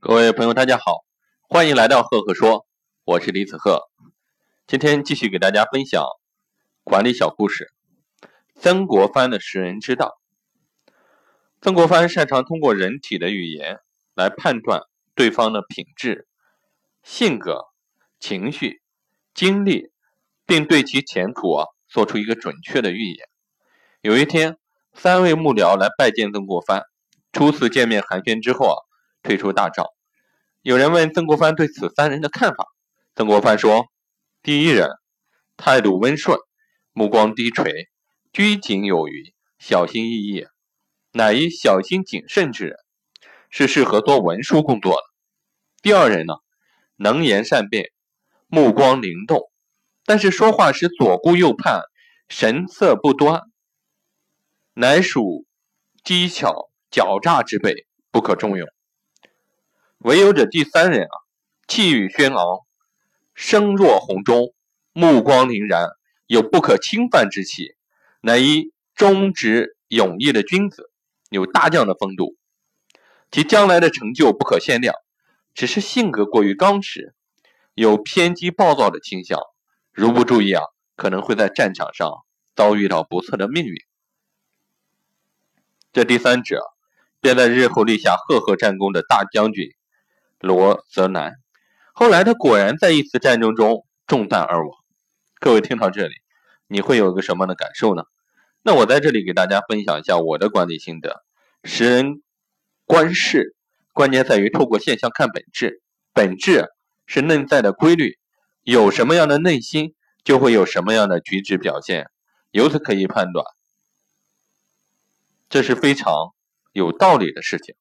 各位朋友，大家好，欢迎来到赫赫说，我是李子赫。今天继续给大家分享管理小故事。曾国藩的识人之道。曾国藩擅长通过人体的语言来判断对方的品质、性格、情绪、经历，并对其前途啊做出一个准确的预言。有一天，三位幕僚来拜见曾国藩，初次见面寒暄之后啊，退出大帐。有人问曾国藩对此三人的看法，曾国藩说：“第一人，态度温顺，目光低垂，拘谨有余，小心翼翼，乃一小心谨慎之人，是适合做文书工作的。第二人呢，能言善辩，目光灵动，但是说话时左顾右盼，神色不端，乃属机巧狡诈之辈，不可重用。”唯有这第三人啊，气宇轩昂，声若洪钟，目光凛然，有不可侵犯之气，乃一忠直勇毅的君子，有大将的风度，其将来的成就不可限量。只是性格过于刚直，有偏激暴躁的倾向，如不注意啊，可能会在战场上遭遇到不测的命运。这第三者，便在日后立下赫赫战功的大将军。罗泽南，后来他果然在一次战争中中弹而亡。各位听到这里，你会有个什么样的感受呢？那我在这里给大家分享一下我的管理心得：识人观事，关键在于透过现象看本质，本质是内在的规律，有什么样的内心，就会有什么样的举止表现，由此可以判断，这是非常有道理的事情。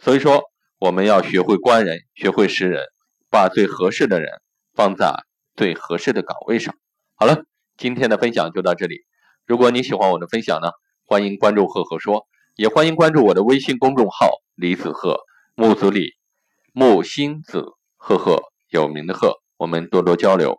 所以说。我们要学会观人，学会识人，把最合适的人放在最合适的岗位上。好了，今天的分享就到这里。如果你喜欢我的分享呢，欢迎关注赫赫说，也欢迎关注我的微信公众号李子赫木子李木星子赫赫有名的赫，我们多多交流。